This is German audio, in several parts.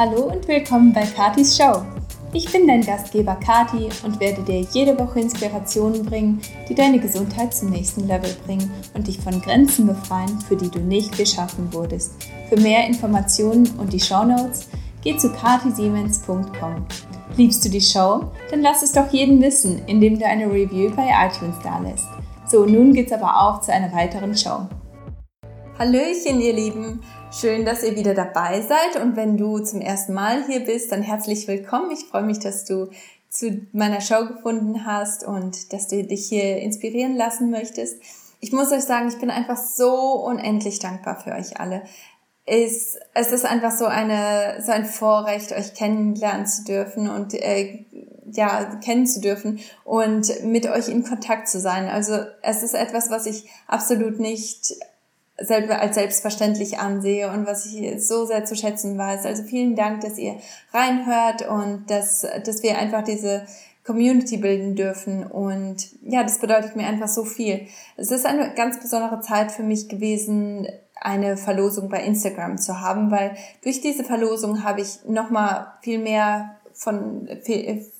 Hallo und willkommen bei Katis Show. Ich bin dein Gastgeber Kati und werde dir jede Woche Inspirationen bringen, die deine Gesundheit zum nächsten Level bringen und dich von Grenzen befreien, für die du nicht geschaffen wurdest. Für mehr Informationen und die Shownotes geh zu katisiemens.com. Liebst du die Show? Dann lass es doch jeden wissen, indem du eine Review bei iTunes dalässt. So, nun geht's aber auch zu einer weiteren Show. Hallöchen, ihr Lieben! Schön, dass ihr wieder dabei seid und wenn du zum ersten Mal hier bist, dann herzlich willkommen. Ich freue mich, dass du zu meiner Show gefunden hast und dass du dich hier inspirieren lassen möchtest. Ich muss euch sagen, ich bin einfach so unendlich dankbar für euch alle. Es, es ist einfach so eine so ein Vorrecht, euch kennenlernen zu dürfen und äh, ja kennen zu dürfen und mit euch in Kontakt zu sein. Also es ist etwas, was ich absolut nicht als selbstverständlich ansehe und was ich so sehr zu schätzen weiß. Also vielen Dank, dass ihr reinhört und dass, dass wir einfach diese Community bilden dürfen. Und ja, das bedeutet mir einfach so viel. Es ist eine ganz besondere Zeit für mich gewesen, eine Verlosung bei Instagram zu haben, weil durch diese Verlosung habe ich nochmal viel mehr von,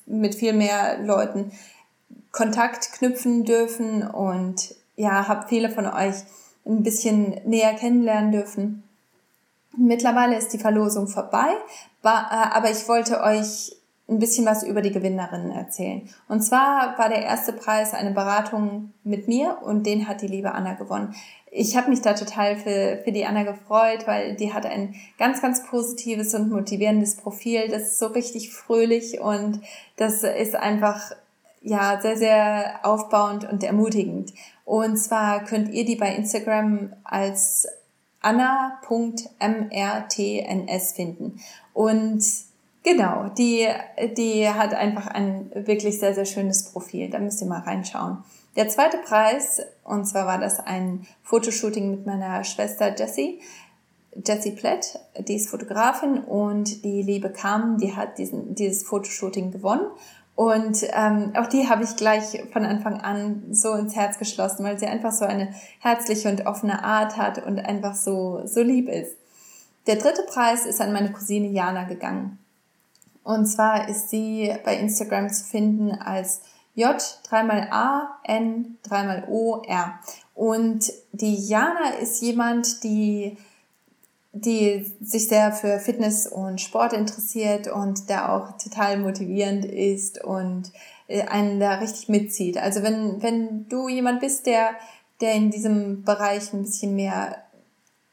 mit viel mehr Leuten Kontakt knüpfen dürfen und ja, habe viele von euch ein bisschen näher kennenlernen dürfen. Mittlerweile ist die Verlosung vorbei, äh, aber ich wollte euch ein bisschen was über die Gewinnerinnen erzählen. Und zwar war der erste Preis eine Beratung mit mir und den hat die liebe Anna gewonnen. Ich habe mich da total für, für die Anna gefreut, weil die hat ein ganz, ganz positives und motivierendes Profil. Das ist so richtig fröhlich und das ist einfach ja sehr, sehr aufbauend und ermutigend. Und zwar könnt ihr die bei Instagram als anna.mrtns finden. Und genau, die, die hat einfach ein wirklich sehr, sehr schönes Profil. Da müsst ihr mal reinschauen. Der zweite Preis, und zwar war das ein Fotoshooting mit meiner Schwester Jessie. Jessie Plett, die ist Fotografin und die liebe Carmen, die hat diesen, dieses Fotoshooting gewonnen. Und ähm, auch die habe ich gleich von Anfang an so ins Herz geschlossen, weil sie einfach so eine herzliche und offene Art hat und einfach so, so lieb ist. Der dritte Preis ist an meine Cousine Jana gegangen. Und zwar ist sie bei Instagram zu finden als J, dreimal A, N, dreimal O, R. Und die Jana ist jemand, die die sich sehr für Fitness und Sport interessiert und der auch total motivierend ist und äh, einen da richtig mitzieht. Also wenn, wenn du jemand bist, der, der in diesem Bereich ein bisschen mehr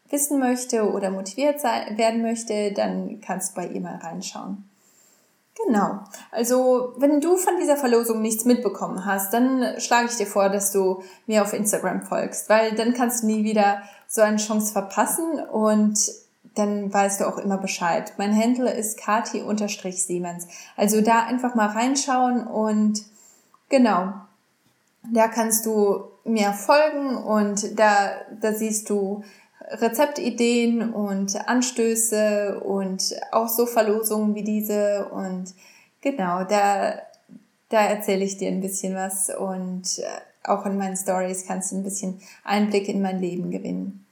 wissen möchte oder motiviert sein, werden möchte, dann kannst du bei ihr mal reinschauen. Genau. Also, wenn du von dieser Verlosung nichts mitbekommen hast, dann schlage ich dir vor, dass du mir auf Instagram folgst, weil dann kannst du nie wieder so eine Chance verpassen und dann weißt du auch immer Bescheid. Mein Handle ist kati-siemens. Also da einfach mal reinschauen und genau, da kannst du mir folgen und da, da siehst du Rezeptideen und Anstöße und auch so Verlosungen wie diese und genau, da, da erzähle ich dir ein bisschen was und äh, auch in meinen Stories kannst du ein bisschen Einblick in mein Leben gewinnen.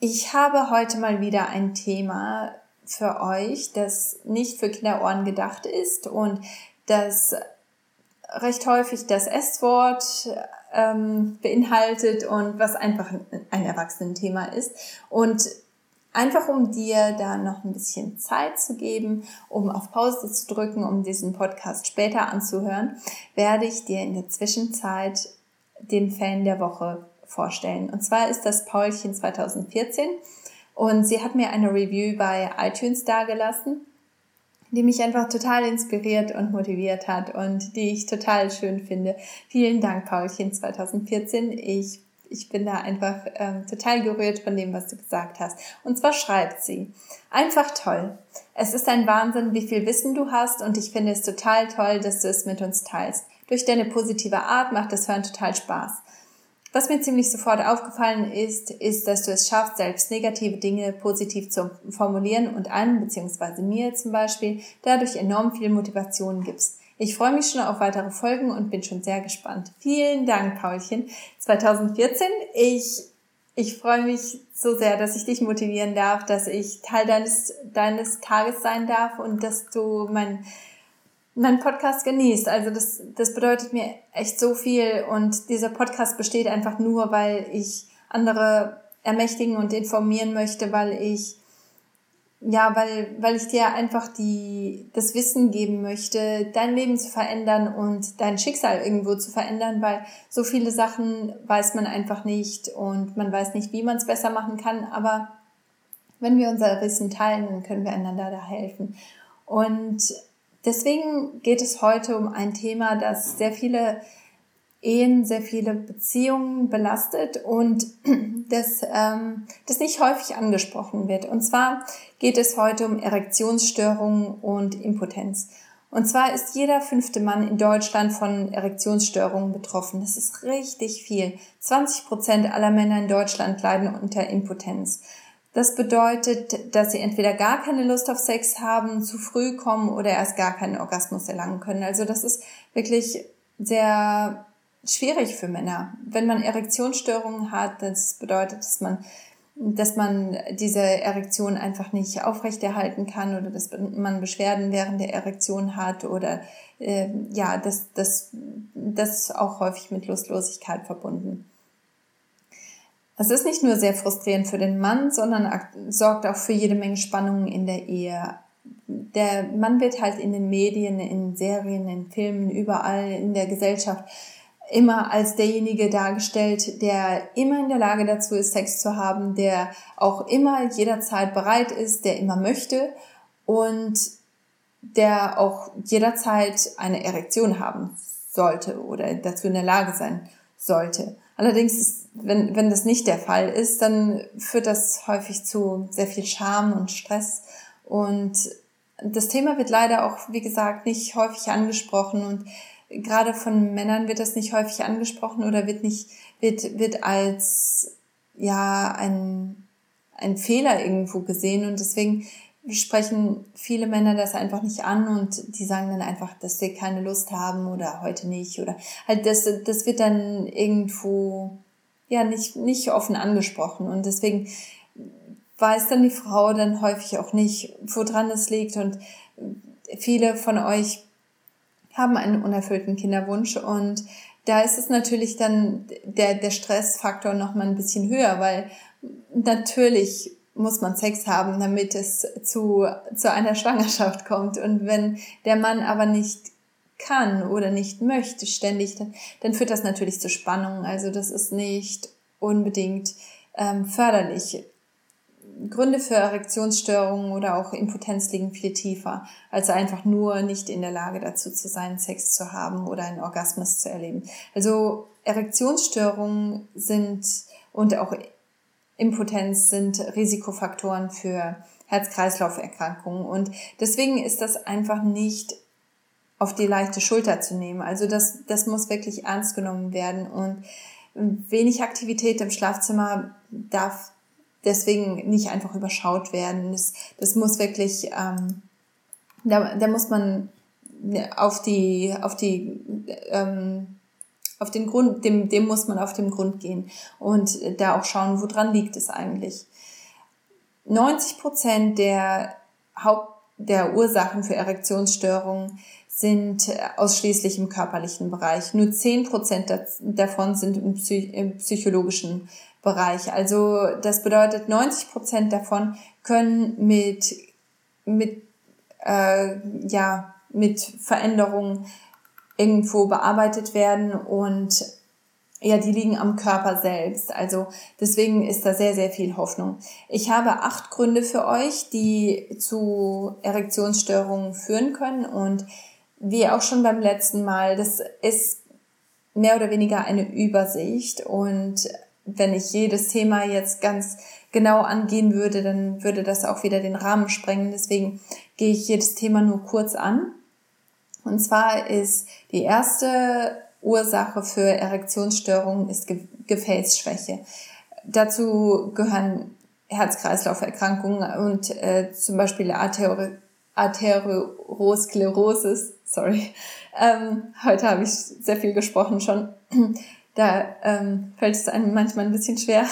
Ich habe heute mal wieder ein Thema für euch, das nicht für Kinderohren gedacht ist und das recht häufig das S-Wort ähm, beinhaltet und was einfach ein Erwachsenenthema ist. Und einfach um dir da noch ein bisschen Zeit zu geben, um auf Pause zu drücken, um diesen Podcast später anzuhören, werde ich dir in der Zwischenzeit den Fan der Woche vorstellen. Und zwar ist das Paulchen 2014 und sie hat mir eine Review bei iTunes dargelassen die mich einfach total inspiriert und motiviert hat und die ich total schön finde. Vielen Dank, Paulchen 2014. Ich, ich bin da einfach ähm, total gerührt von dem, was du gesagt hast. Und zwar schreibt sie, einfach toll. Es ist ein Wahnsinn, wie viel Wissen du hast und ich finde es total toll, dass du es mit uns teilst. Durch deine positive Art macht das Hören total Spaß. Was mir ziemlich sofort aufgefallen ist, ist, dass du es schaffst, selbst negative Dinge positiv zu formulieren und einem, beziehungsweise mir zum Beispiel, dadurch enorm viel Motivation gibst. Ich freue mich schon auf weitere Folgen und bin schon sehr gespannt. Vielen Dank, Paulchen. 2014. Ich ich freue mich so sehr, dass ich dich motivieren darf, dass ich Teil deines, deines Tages sein darf und dass du mein, mein Podcast genießt. Also das, das bedeutet mir echt so viel und dieser Podcast besteht einfach nur, weil ich andere ermächtigen und informieren möchte, weil ich ja, weil, weil ich dir einfach die, das Wissen geben möchte, dein Leben zu verändern und dein Schicksal irgendwo zu verändern, weil so viele Sachen weiß man einfach nicht und man weiß nicht, wie man es besser machen kann. Aber wenn wir unser Wissen teilen, dann können wir einander da helfen. Und deswegen geht es heute um ein Thema, das sehr viele Ehen, sehr viele Beziehungen belastet und das, ähm, das nicht häufig angesprochen wird. Und zwar geht es heute um Erektionsstörungen und Impotenz. Und zwar ist jeder fünfte Mann in Deutschland von Erektionsstörungen betroffen. Das ist richtig viel. 20 Prozent aller Männer in Deutschland leiden unter Impotenz. Das bedeutet, dass sie entweder gar keine Lust auf Sex haben, zu früh kommen oder erst gar keinen Orgasmus erlangen können. Also das ist wirklich sehr schwierig für Männer. Wenn man Erektionsstörungen hat, das bedeutet, dass man dass man diese Erektion einfach nicht aufrechterhalten kann oder dass man Beschwerden während der Erektion hat oder äh, ja, das, das, das ist auch häufig mit Lustlosigkeit verbunden. Es ist nicht nur sehr frustrierend für den Mann, sondern sorgt auch für jede Menge Spannungen in der Ehe. Der Mann wird halt in den Medien, in Serien, in Filmen, überall in der Gesellschaft immer als derjenige dargestellt, der immer in der Lage dazu ist, Sex zu haben, der auch immer jederzeit bereit ist, der immer möchte und der auch jederzeit eine Erektion haben sollte oder dazu in der Lage sein sollte. Allerdings, ist, wenn, wenn das nicht der Fall ist, dann führt das häufig zu sehr viel Scham und Stress. Und das Thema wird leider auch, wie gesagt, nicht häufig angesprochen. Und gerade von Männern wird das nicht häufig angesprochen oder wird nicht, wird, wird als, ja, ein, ein Fehler irgendwo gesehen. Und deswegen sprechen viele Männer das einfach nicht an und die sagen dann einfach, dass sie keine Lust haben oder heute nicht. Oder halt das, das wird dann irgendwo, ja, nicht, nicht offen angesprochen. Und deswegen weiß dann die Frau dann häufig auch nicht, woran es liegt. Und viele von euch haben einen unerfüllten Kinderwunsch. Und da ist es natürlich dann der, der Stressfaktor noch mal ein bisschen höher, weil natürlich muss man Sex haben, damit es zu, zu einer Schwangerschaft kommt. Und wenn der Mann aber nicht kann oder nicht möchte ständig, dann, dann führt das natürlich zu Spannungen. Also das ist nicht unbedingt ähm, förderlich. Gründe für Erektionsstörungen oder auch Impotenz liegen viel tiefer, als einfach nur nicht in der Lage dazu zu sein, Sex zu haben oder einen Orgasmus zu erleben. Also Erektionsstörungen sind und auch Impotenz sind Risikofaktoren für Herz-Kreislauf-Erkrankungen und deswegen ist das einfach nicht auf die leichte Schulter zu nehmen. Also das, das muss wirklich ernst genommen werden und wenig Aktivität im Schlafzimmer darf deswegen nicht einfach überschaut werden. Das, das muss wirklich, ähm, da, da muss man auf die, auf die, ähm, auf den Grund, dem, dem muss man auf den Grund gehen und da auch schauen, woran liegt es eigentlich. 90 Prozent der Haupt, der Ursachen für Erektionsstörungen sind ausschließlich im körperlichen Bereich. Nur 10 Prozent davon sind im, Psych im psychologischen Bereich. Also das bedeutet, 90 Prozent davon können mit, mit, äh, ja, mit Veränderungen irgendwo bearbeitet werden und ja, die liegen am Körper selbst. Also deswegen ist da sehr, sehr viel Hoffnung. Ich habe acht Gründe für euch, die zu Erektionsstörungen führen können. Und wie auch schon beim letzten Mal, das ist mehr oder weniger eine Übersicht und wenn ich jedes Thema jetzt ganz genau angehen würde, dann würde das auch wieder den Rahmen sprengen. Deswegen gehe ich jedes Thema nur kurz an. Und zwar ist die erste Ursache für Erektionsstörungen ist Gefäßschwäche. Dazu gehören Herz-Kreislauf-Erkrankungen und äh, zum Beispiel Arteri Arteriosklerosis. Sorry, ähm, heute habe ich sehr viel gesprochen schon Da ähm, fällt es einem manchmal ein bisschen schwer,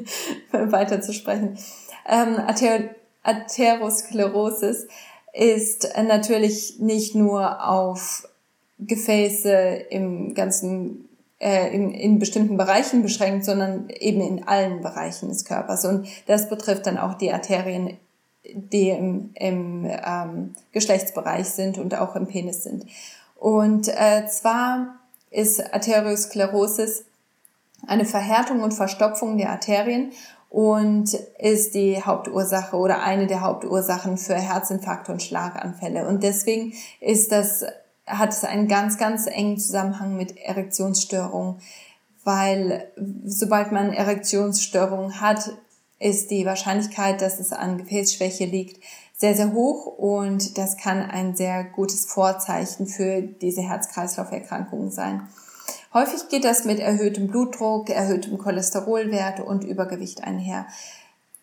weiter zu sprechen. Ähm, Ather Atherosklerosis ist natürlich nicht nur auf Gefäße im ganzen äh, in, in bestimmten Bereichen beschränkt, sondern eben in allen Bereichen des Körpers. Und das betrifft dann auch die Arterien, die im, im ähm, Geschlechtsbereich sind und auch im Penis sind. Und äh, zwar ist Arteriosklerosis eine Verhärtung und Verstopfung der Arterien und ist die Hauptursache oder eine der Hauptursachen für Herzinfarkte und Schlaganfälle. Und deswegen ist das, hat es einen ganz, ganz engen Zusammenhang mit Erektionsstörungen, weil sobald man Erektionsstörungen hat, ist die Wahrscheinlichkeit, dass es an Gefäßschwäche liegt, sehr, sehr hoch und das kann ein sehr gutes Vorzeichen für diese Herz-Kreislauf-Erkrankungen sein. Häufig geht das mit erhöhtem Blutdruck, erhöhtem Cholesterolwert und Übergewicht einher.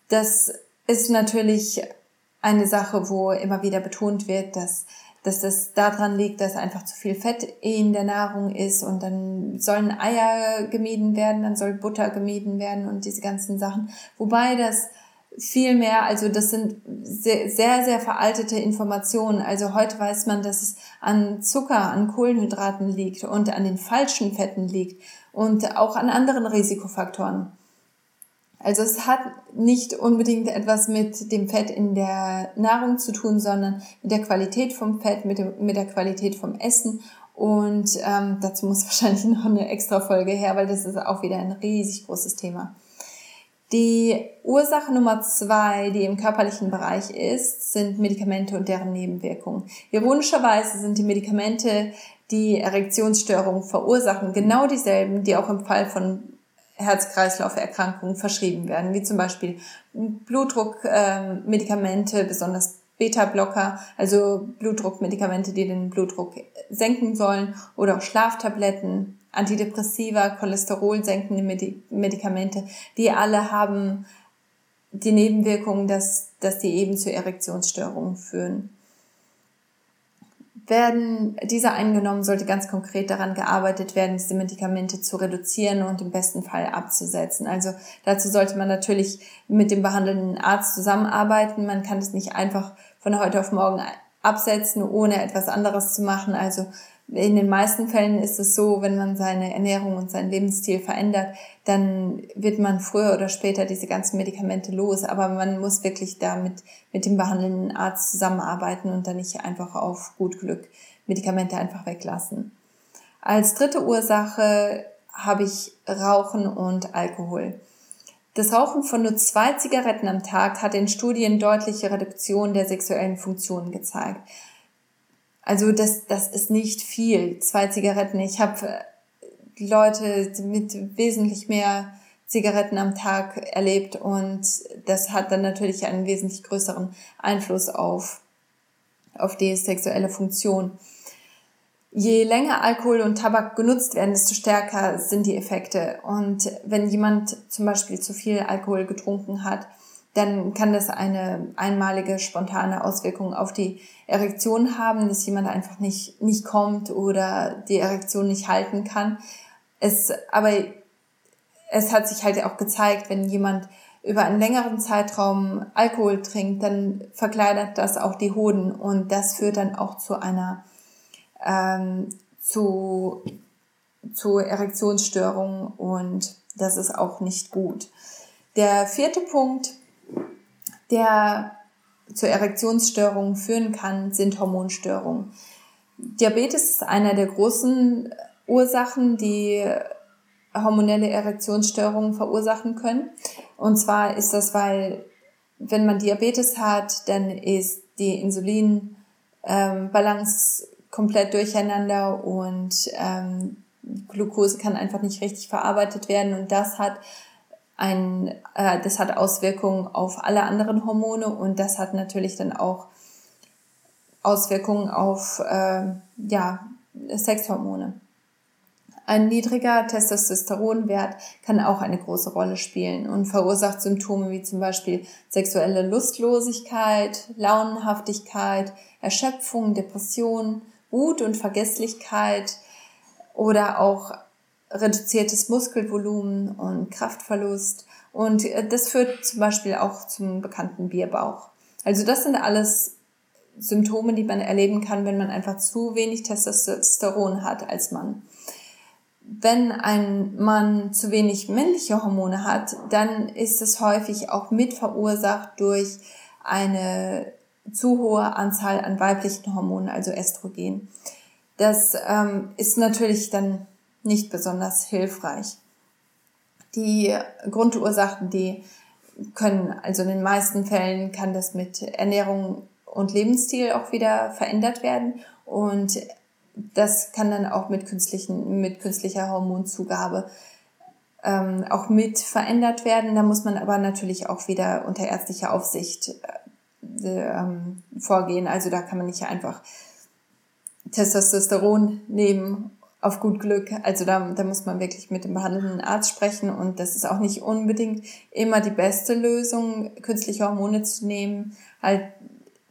Das ist natürlich eine Sache, wo immer wieder betont wird, dass, dass das daran liegt, dass einfach zu viel Fett in der Nahrung ist und dann sollen Eier gemieden werden, dann soll Butter gemieden werden und diese ganzen Sachen. Wobei das viel mehr, also das sind sehr, sehr, sehr veraltete Informationen. Also heute weiß man, dass es an Zucker, an Kohlenhydraten liegt und an den falschen Fetten liegt und auch an anderen Risikofaktoren. Also es hat nicht unbedingt etwas mit dem Fett in der Nahrung zu tun, sondern mit der Qualität vom Fett, mit, dem, mit der Qualität vom Essen. Und ähm, dazu muss wahrscheinlich noch eine extra Folge her, weil das ist auch wieder ein riesig großes Thema. Die Ursache Nummer zwei, die im körperlichen Bereich ist, sind Medikamente und deren Nebenwirkungen. Ironischerweise sind die Medikamente, die Erektionsstörungen verursachen, genau dieselben, die auch im Fall von Herz-Kreislauf-Erkrankungen verschrieben werden, wie zum Beispiel Blutdruckmedikamente, besonders Beta-Blocker, also Blutdruckmedikamente, die den Blutdruck senken sollen, oder auch Schlaftabletten, Antidepressiva, Cholesterol senkende Medikamente, die alle haben die Nebenwirkungen, dass, dass die eben zu Erektionsstörungen führen. Werden diese eingenommen, sollte ganz konkret daran gearbeitet werden, diese Medikamente zu reduzieren und im besten Fall abzusetzen. Also dazu sollte man natürlich mit dem behandelnden Arzt zusammenarbeiten. Man kann es nicht einfach von heute auf morgen absetzen, ohne etwas anderes zu machen. Also in den meisten Fällen ist es so, wenn man seine Ernährung und seinen Lebensstil verändert, dann wird man früher oder später diese ganzen Medikamente los. Aber man muss wirklich da mit, mit dem behandelnden Arzt zusammenarbeiten und dann nicht einfach auf gut Glück Medikamente einfach weglassen. Als dritte Ursache habe ich Rauchen und Alkohol. Das Rauchen von nur zwei Zigaretten am Tag hat in Studien deutliche Reduktion der sexuellen Funktionen gezeigt. Also das, das ist nicht viel, zwei Zigaretten. Ich habe äh, Leute mit wesentlich mehr Zigaretten am Tag erlebt und das hat dann natürlich einen wesentlich größeren Einfluss auf, auf die sexuelle Funktion. Je länger Alkohol und Tabak genutzt werden, desto stärker sind die Effekte. Und wenn jemand zum Beispiel zu viel Alkohol getrunken hat, dann kann das eine einmalige spontane Auswirkung auf die Erektion haben, dass jemand einfach nicht, nicht kommt oder die Erektion nicht halten kann. Es, aber es hat sich halt auch gezeigt, wenn jemand über einen längeren Zeitraum Alkohol trinkt, dann verkleinert das auch die Hoden und das führt dann auch zu einer ähm, zu, zu Erektionsstörungen und das ist auch nicht gut. Der vierte Punkt der zur Erektionsstörungen führen kann, sind Hormonstörungen. Diabetes ist einer der großen Ursachen, die hormonelle Erektionsstörungen verursachen können. Und zwar ist das, weil wenn man Diabetes hat, dann ist die Insulinbalance ähm, komplett durcheinander und ähm, Glucose kann einfach nicht richtig verarbeitet werden und das hat ein, äh, das hat Auswirkungen auf alle anderen Hormone und das hat natürlich dann auch Auswirkungen auf äh, ja, Sexhormone. Ein niedriger Testosteronwert kann auch eine große Rolle spielen und verursacht Symptome wie zum Beispiel sexuelle Lustlosigkeit, Launenhaftigkeit, Erschöpfung, Depression, Wut und Vergesslichkeit oder auch reduziertes Muskelvolumen und Kraftverlust. Und äh, das führt zum Beispiel auch zum bekannten Bierbauch. Also das sind alles Symptome, die man erleben kann, wenn man einfach zu wenig Testosteron hat als Mann. Wenn ein Mann zu wenig männliche Hormone hat, dann ist es häufig auch mit verursacht durch eine zu hohe Anzahl an weiblichen Hormonen, also Östrogen. Das ähm, ist natürlich dann nicht besonders hilfreich. Die Grundursachen, die können, also in den meisten Fällen kann das mit Ernährung und Lebensstil auch wieder verändert werden und das kann dann auch mit künstlichen, mit künstlicher Hormonzugabe ähm, auch mit verändert werden. Da muss man aber natürlich auch wieder unter ärztlicher Aufsicht äh, ähm, vorgehen. Also da kann man nicht einfach Testosteron nehmen auf gut Glück. Also da, da muss man wirklich mit dem behandelnden Arzt sprechen und das ist auch nicht unbedingt immer die beste Lösung, künstliche Hormone zu nehmen. Halt,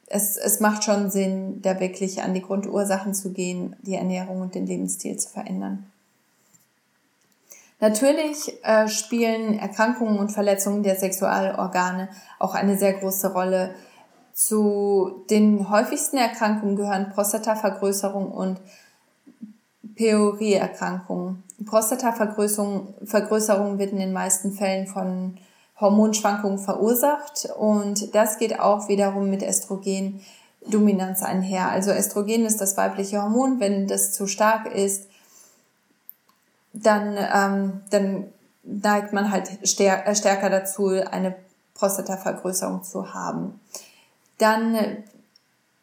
es, es macht schon Sinn, da wirklich an die Grundursachen zu gehen, die Ernährung und den Lebensstil zu verändern. Natürlich äh, spielen Erkrankungen und Verletzungen der Sexualorgane auch eine sehr große Rolle. Zu den häufigsten Erkrankungen gehören Prostatavergrößerung und Pyorieerkrankungen. Prostatavergrößerung Vergrößerung wird in den meisten Fällen von Hormonschwankungen verursacht und das geht auch wiederum mit Östrogendominanz einher. Also Östrogen ist das weibliche Hormon. Wenn das zu stark ist, dann, ähm, dann neigt man halt stär stärker dazu, eine Prostatavergrößerung zu haben. Dann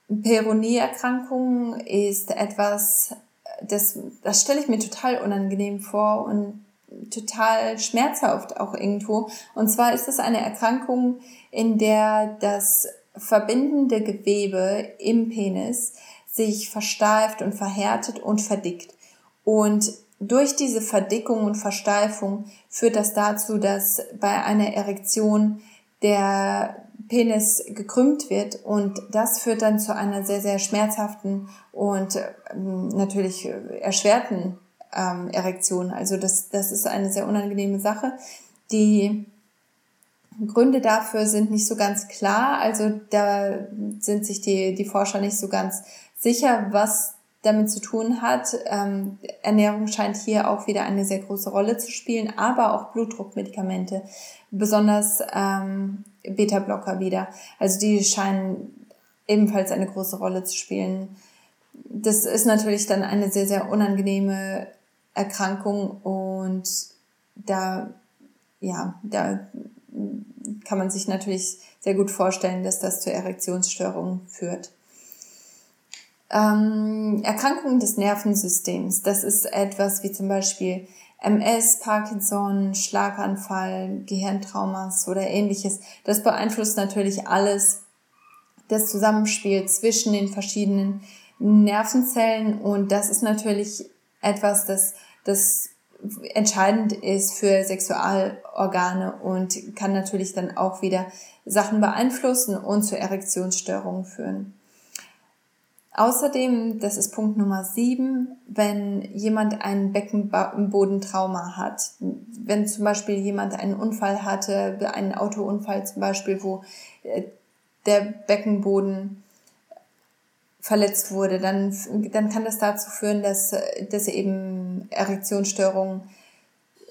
Peronieerkrankung ist etwas, das, das stelle ich mir total unangenehm vor und total schmerzhaft auch irgendwo. Und zwar ist es eine Erkrankung, in der das verbindende Gewebe im Penis sich versteift und verhärtet und verdickt. Und durch diese Verdickung und Versteifung führt das dazu, dass bei einer Erektion der Penis gekrümmt wird und das führt dann zu einer sehr, sehr schmerzhaften und ähm, natürlich erschwerten ähm, Erektion. Also das, das ist eine sehr unangenehme Sache. Die Gründe dafür sind nicht so ganz klar. Also da sind sich die, die Forscher nicht so ganz sicher, was damit zu tun hat. Ähm, Ernährung scheint hier auch wieder eine sehr große Rolle zu spielen, aber auch Blutdruckmedikamente, besonders ähm, Beta-Blocker wieder. Also die scheinen ebenfalls eine große Rolle zu spielen. Das ist natürlich dann eine sehr, sehr unangenehme Erkrankung und da, ja, da kann man sich natürlich sehr gut vorstellen, dass das zu Erektionsstörungen führt. Ähm, Erkrankungen des Nervensystems, das ist etwas wie zum Beispiel MS, Parkinson, Schlaganfall, Gehirntraumas oder ähnliches. Das beeinflusst natürlich alles das Zusammenspiel zwischen den verschiedenen Nervenzellen und das ist natürlich etwas, das, das entscheidend ist für Sexualorgane und kann natürlich dann auch wieder Sachen beeinflussen und zu Erektionsstörungen führen. Außerdem, das ist Punkt Nummer sieben, wenn jemand ein Beckenbodentrauma hat, wenn zum Beispiel jemand einen Unfall hatte, einen Autounfall zum Beispiel, wo äh, der Beckenboden verletzt wurde, dann, dann kann das dazu führen, dass, dass eben Erektionsstörungen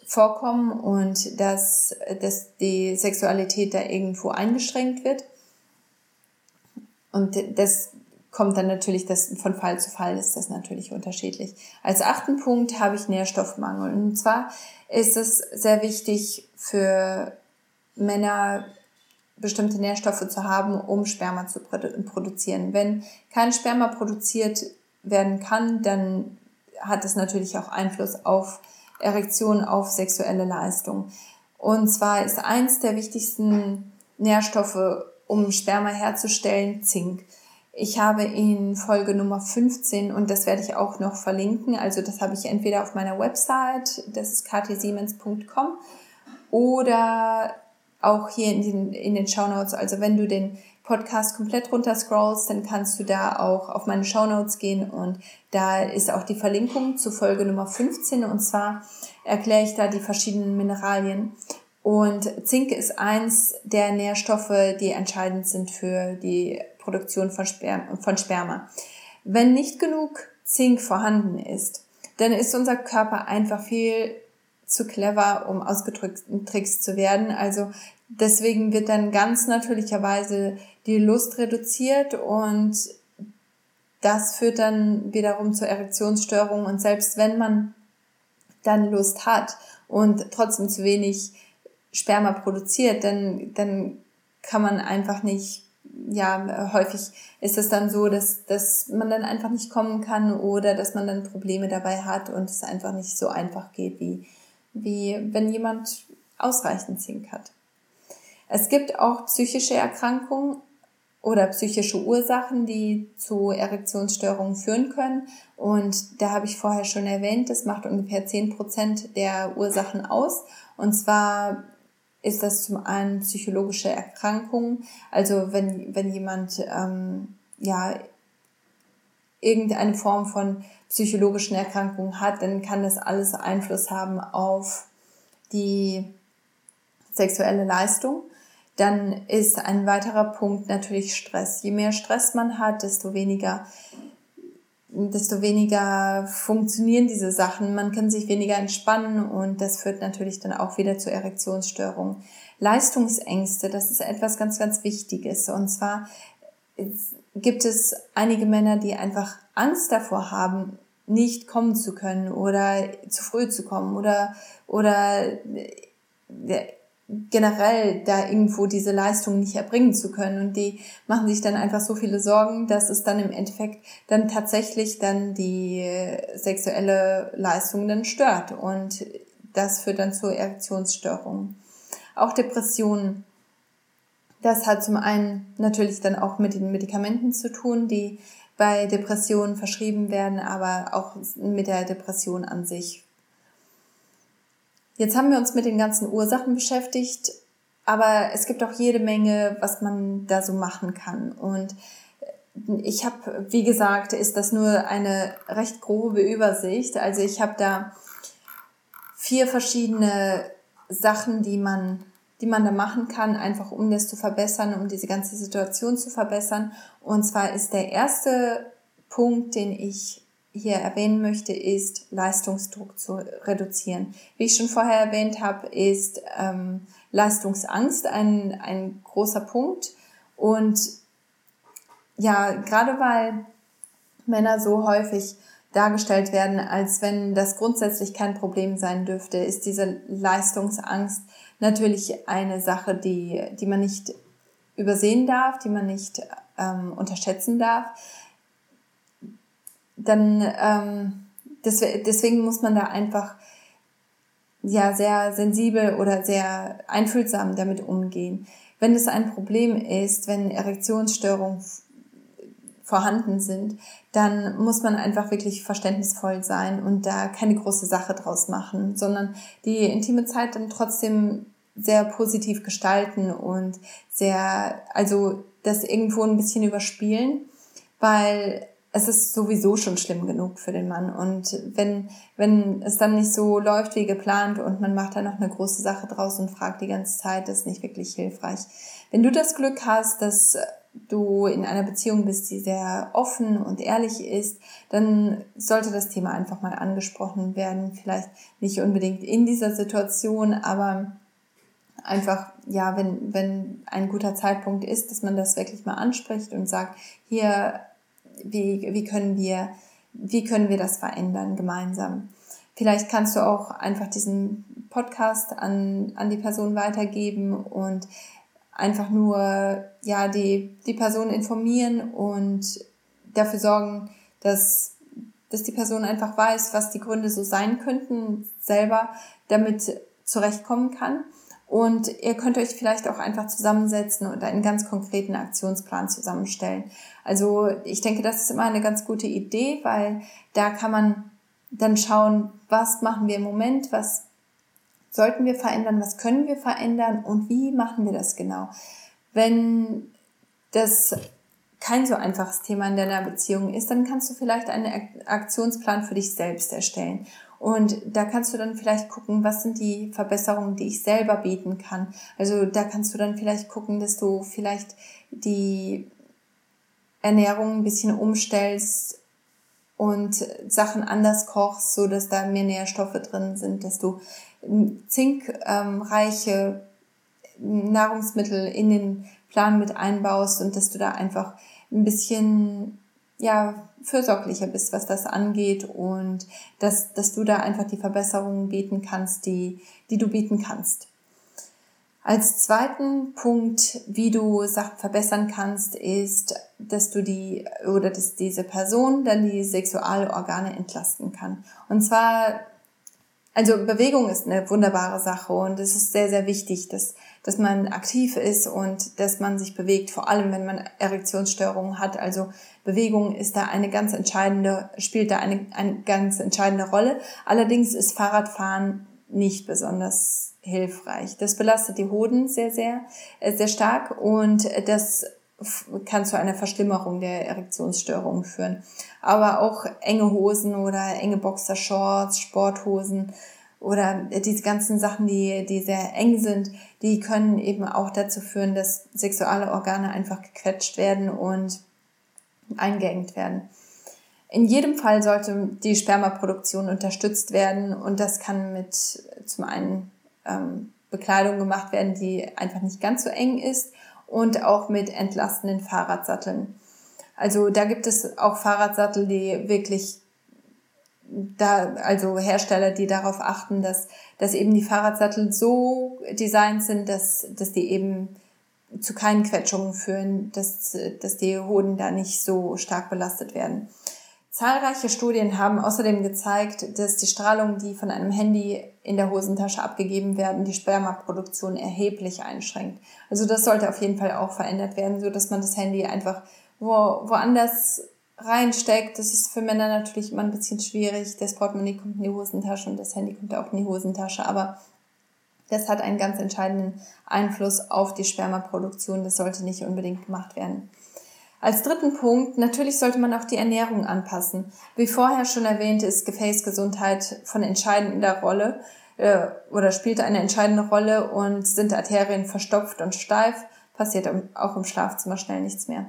vorkommen und dass, dass die Sexualität da irgendwo eingeschränkt wird. Und das kommt dann natürlich, das von Fall zu Fall ist das natürlich unterschiedlich. Als achten Punkt habe ich Nährstoffmangel. Und zwar ist es sehr wichtig für Männer, bestimmte Nährstoffe zu haben, um Sperma zu produzieren. Wenn kein Sperma produziert werden kann, dann hat es natürlich auch Einfluss auf Erektion, auf sexuelle Leistung. Und zwar ist eins der wichtigsten Nährstoffe, um Sperma herzustellen, Zink. Ich habe in Folge Nummer 15 und das werde ich auch noch verlinken. Also das habe ich entweder auf meiner Website, das ist ktsiemens.com oder auch hier in den, in den Show Notes. Also wenn du den Podcast komplett runter scrollst, dann kannst du da auch auf meine Show Notes gehen und da ist auch die Verlinkung zu Folge Nummer 15 und zwar erkläre ich da die verschiedenen Mineralien. Und Zink ist eins der Nährstoffe, die entscheidend sind für die Produktion von, Sperm von Sperma. Wenn nicht genug Zink vorhanden ist, dann ist unser Körper einfach viel zu clever, um ausgetrickst zu werden. Also deswegen wird dann ganz natürlicherweise die Lust reduziert und das führt dann wiederum zur Erektionsstörung und selbst wenn man dann Lust hat und trotzdem zu wenig Sperma produziert, dann, dann kann man einfach nicht, ja, häufig ist es dann so, dass, dass man dann einfach nicht kommen kann oder dass man dann Probleme dabei hat und es einfach nicht so einfach geht, wie, wie wenn jemand ausreichend Zink hat. Es gibt auch psychische Erkrankungen oder psychische Ursachen, die zu Erektionsstörungen führen können. Und da habe ich vorher schon erwähnt, das macht ungefähr zehn Prozent der Ursachen aus. Und zwar ist das zum einen psychologische Erkrankungen, also wenn, wenn jemand ähm, ja irgendeine Form von psychologischen Erkrankungen hat, dann kann das alles Einfluss haben auf die sexuelle Leistung. Dann ist ein weiterer Punkt natürlich Stress. Je mehr Stress man hat, desto weniger desto weniger funktionieren diese Sachen. Man kann sich weniger entspannen und das führt natürlich dann auch wieder zu Erektionsstörungen. Leistungsängste, das ist etwas ganz, ganz Wichtiges. Und zwar gibt es einige Männer, die einfach Angst davor haben, nicht kommen zu können oder zu früh zu kommen oder, oder generell da irgendwo diese Leistung nicht erbringen zu können. Und die machen sich dann einfach so viele Sorgen, dass es dann im Endeffekt dann tatsächlich dann die sexuelle Leistung dann stört. Und das führt dann zu Erektionsstörungen. Auch Depressionen. Das hat zum einen natürlich dann auch mit den Medikamenten zu tun, die bei Depressionen verschrieben werden, aber auch mit der Depression an sich Jetzt haben wir uns mit den ganzen Ursachen beschäftigt, aber es gibt auch jede Menge, was man da so machen kann. Und ich habe, wie gesagt, ist das nur eine recht grobe Übersicht. Also ich habe da vier verschiedene Sachen, die man, die man da machen kann, einfach um das zu verbessern, um diese ganze Situation zu verbessern. Und zwar ist der erste Punkt, den ich hier erwähnen möchte, ist Leistungsdruck zu reduzieren. Wie ich schon vorher erwähnt habe, ist ähm, Leistungsangst ein, ein großer Punkt. Und ja, gerade weil Männer so häufig dargestellt werden, als wenn das grundsätzlich kein Problem sein dürfte, ist diese Leistungsangst natürlich eine Sache, die, die man nicht übersehen darf, die man nicht ähm, unterschätzen darf dann ähm, deswegen muss man da einfach ja sehr sensibel oder sehr einfühlsam damit umgehen. Wenn es ein Problem ist, wenn Erektionsstörungen vorhanden sind, dann muss man einfach wirklich verständnisvoll sein und da keine große Sache draus machen, sondern die intime Zeit dann trotzdem sehr positiv gestalten und sehr, also das irgendwo ein bisschen überspielen, weil es ist sowieso schon schlimm genug für den Mann. Und wenn, wenn es dann nicht so läuft wie geplant und man macht da noch eine große Sache draus und fragt die ganze Zeit, ist nicht wirklich hilfreich. Wenn du das Glück hast, dass du in einer Beziehung bist, die sehr offen und ehrlich ist, dann sollte das Thema einfach mal angesprochen werden. Vielleicht nicht unbedingt in dieser Situation, aber einfach, ja, wenn, wenn ein guter Zeitpunkt ist, dass man das wirklich mal anspricht und sagt, hier wie, wie können wir, wie können wir das verändern gemeinsam? Vielleicht kannst du auch einfach diesen Podcast an, an die Person weitergeben und einfach nur, ja, die, die Person informieren und dafür sorgen, dass, dass die Person einfach weiß, was die Gründe so sein könnten, selber damit zurechtkommen kann. Und ihr könnt euch vielleicht auch einfach zusammensetzen und einen ganz konkreten Aktionsplan zusammenstellen. Also ich denke, das ist immer eine ganz gute Idee, weil da kann man dann schauen, was machen wir im Moment, was sollten wir verändern, was können wir verändern und wie machen wir das genau. Wenn das kein so einfaches Thema in deiner Beziehung ist, dann kannst du vielleicht einen Aktionsplan für dich selbst erstellen. Und da kannst du dann vielleicht gucken, was sind die Verbesserungen, die ich selber bieten kann. Also da kannst du dann vielleicht gucken, dass du vielleicht die Ernährung ein bisschen umstellst und Sachen anders kochst, so dass da mehr Nährstoffe drin sind, dass du zinkreiche Nahrungsmittel in den Plan mit einbaust und dass du da einfach ein bisschen ja fürsorglicher bist, was das angeht und dass, dass du da einfach die Verbesserungen bieten kannst, die, die du bieten kannst. Als zweiten Punkt, wie du Sachen verbessern kannst, ist, dass du die oder dass diese Person dann die Sexualorgane entlasten kann. Und zwar, also Bewegung ist eine wunderbare Sache und es ist sehr, sehr wichtig, dass, dass man aktiv ist und dass man sich bewegt, vor allem wenn man Erektionsstörungen hat. Also Bewegung ist da eine ganz entscheidende, spielt da eine, eine ganz entscheidende Rolle. Allerdings ist Fahrradfahren nicht besonders hilfreich. Das belastet die Hoden sehr, sehr, äh, sehr stark und das kann zu einer Verschlimmerung der Erektionsstörungen führen. Aber auch enge Hosen oder enge Boxershorts, Sporthosen oder diese ganzen Sachen, die, die sehr eng sind, die können eben auch dazu führen, dass sexuelle Organe einfach gequetscht werden und eingeengt werden. In jedem Fall sollte die Spermaproduktion unterstützt werden und das kann mit zum einen ähm, Bekleidung gemacht werden, die einfach nicht ganz so eng ist und auch mit entlastenden Fahrradsatteln. Also da gibt es auch Fahrradsattel, die wirklich da, also Hersteller, die darauf achten, dass, dass eben die Fahrradsattel so designt sind, dass, dass die eben zu keinen Quetschungen führen, dass, dass die Hoden da nicht so stark belastet werden. Zahlreiche Studien haben außerdem gezeigt, dass die Strahlung, die von einem Handy in der Hosentasche abgegeben werden, die Spermaproduktion erheblich einschränkt. Also das sollte auf jeden Fall auch verändert werden, so dass man das Handy einfach wo, woanders reinsteckt. Das ist für Männer natürlich immer ein bisschen schwierig. Das Portemonnaie kommt in die Hosentasche und das Handy kommt auch in die Hosentasche. Aber das hat einen ganz entscheidenden Einfluss auf die Spermaproduktion. Das sollte nicht unbedingt gemacht werden. Als dritten Punkt, natürlich sollte man auch die Ernährung anpassen. Wie vorher schon erwähnt, ist Gefäßgesundheit von entscheidender Rolle äh, oder spielt eine entscheidende Rolle und sind Arterien verstopft und steif, passiert auch im Schlafzimmer schnell nichts mehr.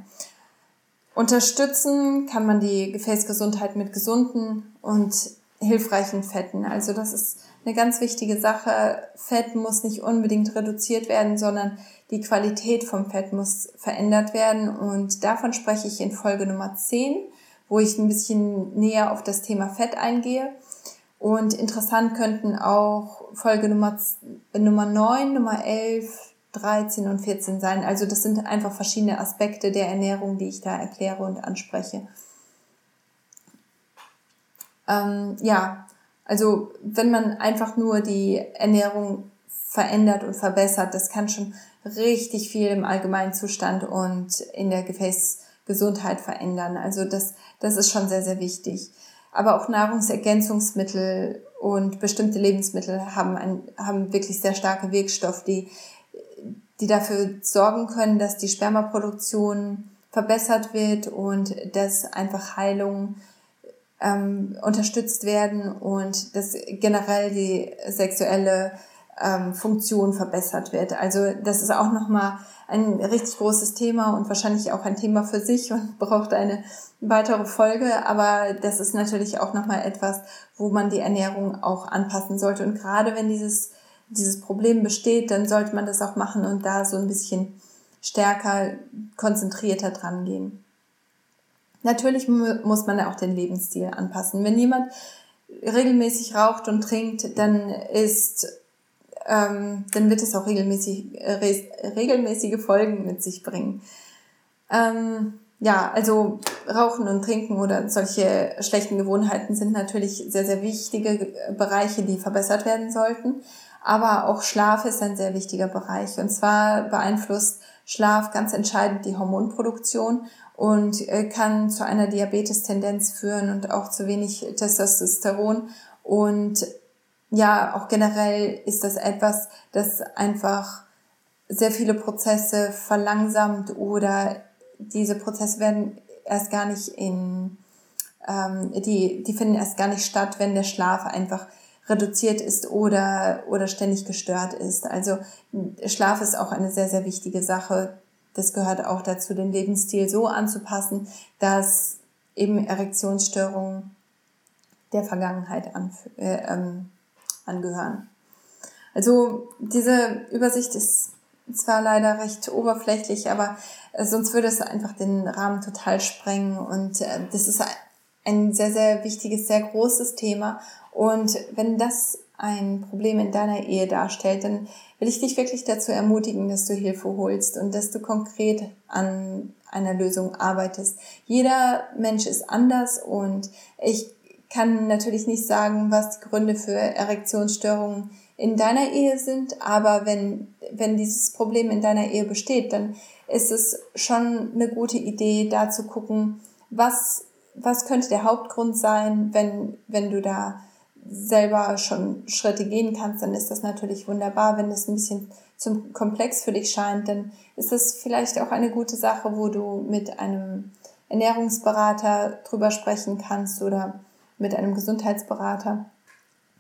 Unterstützen kann man die Gefäßgesundheit mit gesunden und hilfreichen Fetten. Also das ist eine ganz wichtige Sache. Fett muss nicht unbedingt reduziert werden, sondern die Qualität vom Fett muss verändert werden. Und davon spreche ich in Folge Nummer 10, wo ich ein bisschen näher auf das Thema Fett eingehe. Und interessant könnten auch Folge Nummer, Nummer 9, Nummer 11, 13 und 14 sein. Also das sind einfach verschiedene Aspekte der Ernährung, die ich da erkläre und anspreche. Ähm, ja, also wenn man einfach nur die Ernährung verändert und verbessert, das kann schon richtig viel im allgemeinen Zustand und in der Gefäßgesundheit verändern. Also das, das ist schon sehr, sehr wichtig. Aber auch Nahrungsergänzungsmittel und bestimmte Lebensmittel haben, ein, haben wirklich sehr starke Wirkstoffe, die, die dafür sorgen können, dass die Spermaproduktion verbessert wird und dass einfach Heilung ähm, unterstützt werden und dass generell die sexuelle ähm, Funktion verbessert wird. Also das ist auch nochmal ein richtig großes Thema und wahrscheinlich auch ein Thema für sich und braucht eine weitere Folge. Aber das ist natürlich auch nochmal etwas, wo man die Ernährung auch anpassen sollte. Und gerade wenn dieses, dieses Problem besteht, dann sollte man das auch machen und da so ein bisschen stärker, konzentrierter dran gehen. Natürlich muss man auch den Lebensstil anpassen. Wenn jemand regelmäßig raucht und trinkt, dann ist ähm, dann wird es auch regelmäßig, äh, regelmäßige Folgen mit sich bringen. Ähm, ja, also Rauchen und Trinken oder solche schlechten Gewohnheiten sind natürlich sehr, sehr wichtige Bereiche, die verbessert werden sollten. Aber auch Schlaf ist ein sehr wichtiger Bereich. Und zwar beeinflusst Schlaf ganz entscheidend die Hormonproduktion und äh, kann zu einer Diabetes-Tendenz führen und auch zu wenig Testosteron. Und ja, auch generell ist das etwas, das einfach sehr viele Prozesse verlangsamt oder diese Prozesse werden erst gar nicht in, ähm, die, die finden erst gar nicht statt, wenn der Schlaf einfach reduziert ist oder, oder ständig gestört ist. Also Schlaf ist auch eine sehr, sehr wichtige Sache. Das gehört auch dazu, den Lebensstil so anzupassen, dass eben Erektionsstörungen der Vergangenheit äh, ähm, angehören. Also diese Übersicht ist zwar leider recht oberflächlich, aber äh, sonst würde es einfach den Rahmen total sprengen und äh, das ist ein sehr, sehr wichtiges, sehr großes Thema und wenn das ein Problem in deiner Ehe darstellt, dann will ich dich wirklich dazu ermutigen, dass du Hilfe holst und dass du konkret an einer Lösung arbeitest. Jeder Mensch ist anders und ich kann natürlich nicht sagen, was die Gründe für Erektionsstörungen in deiner Ehe sind, aber wenn, wenn dieses Problem in deiner Ehe besteht, dann ist es schon eine gute Idee, da zu gucken, was, was könnte der Hauptgrund sein, wenn, wenn du da selber schon Schritte gehen kannst, dann ist das natürlich wunderbar. Wenn es ein bisschen zum Komplex für dich scheint, dann ist das vielleicht auch eine gute Sache, wo du mit einem Ernährungsberater drüber sprechen kannst oder mit einem Gesundheitsberater.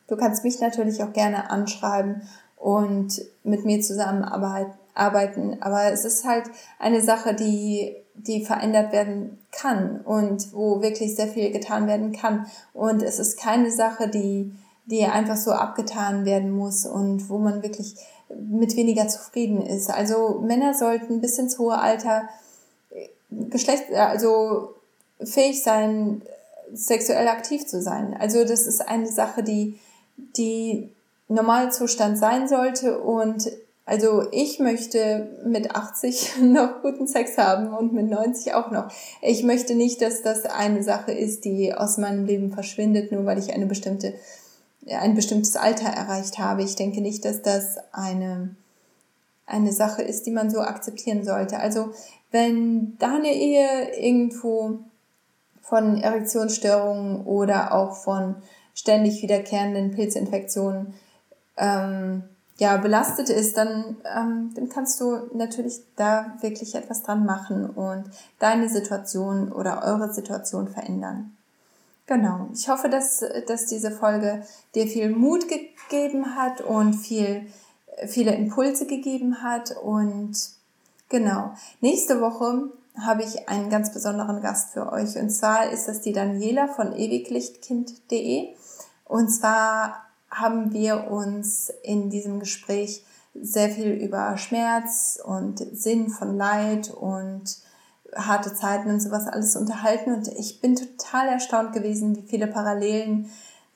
Du kannst mich natürlich auch gerne anschreiben und mit mir zusammenarbeiten. Aber es ist halt eine Sache, die, die verändert werden kann und wo wirklich sehr viel getan werden kann. Und es ist keine Sache, die, die einfach so abgetan werden muss und wo man wirklich mit weniger zufrieden ist. Also Männer sollten bis ins hohe Alter äh, Geschlecht, also fähig sein, sexuell aktiv zu sein. Also das ist eine Sache, die, die Normalzustand sein sollte und also ich möchte mit 80 noch guten Sex haben und mit 90 auch noch. Ich möchte nicht, dass das eine Sache ist, die aus meinem Leben verschwindet, nur weil ich eine bestimmte, ein bestimmtes Alter erreicht habe. Ich denke nicht, dass das eine, eine Sache ist, die man so akzeptieren sollte. Also wenn deine Ehe irgendwo von Erektionsstörungen oder auch von ständig wiederkehrenden Pilzinfektionen ähm, ja, belastet ist, dann, ähm, dann kannst du natürlich da wirklich etwas dran machen und deine Situation oder eure Situation verändern. Genau. Ich hoffe, dass, dass diese Folge dir viel Mut gegeben hat und viel, viele Impulse gegeben hat. Und genau. Nächste Woche habe ich einen ganz besonderen Gast für euch. Und zwar ist das die Daniela von ewiglichtkind.de. Und zwar haben wir uns in diesem Gespräch sehr viel über Schmerz und Sinn von Leid und harte Zeiten und sowas alles unterhalten. Und ich bin total erstaunt gewesen, wie viele Parallelen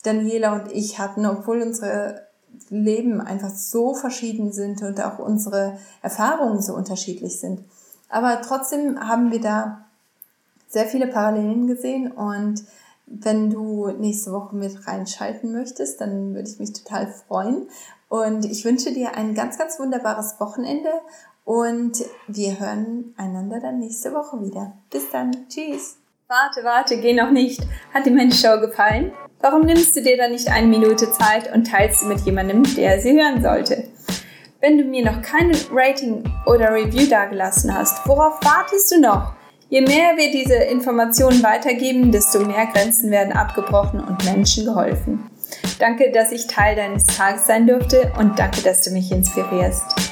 Daniela und ich hatten, obwohl unsere Leben einfach so verschieden sind und auch unsere Erfahrungen so unterschiedlich sind. Aber trotzdem haben wir da sehr viele Parallelen gesehen und wenn du nächste Woche mit reinschalten möchtest, dann würde ich mich total freuen. Und ich wünsche dir ein ganz, ganz wunderbares Wochenende und wir hören einander dann nächste Woche wieder. Bis dann. Tschüss. Warte, warte, geh noch nicht. Hat dir meine Show gefallen? Warum nimmst du dir dann nicht eine Minute Zeit und teilst sie mit jemandem, der sie hören sollte? Wenn du mir noch kein Rating oder Review dagelassen hast, worauf wartest du noch? Je mehr wir diese Informationen weitergeben, desto mehr Grenzen werden abgebrochen und Menschen geholfen. Danke, dass ich Teil deines Tages sein durfte und danke, dass du mich inspirierst.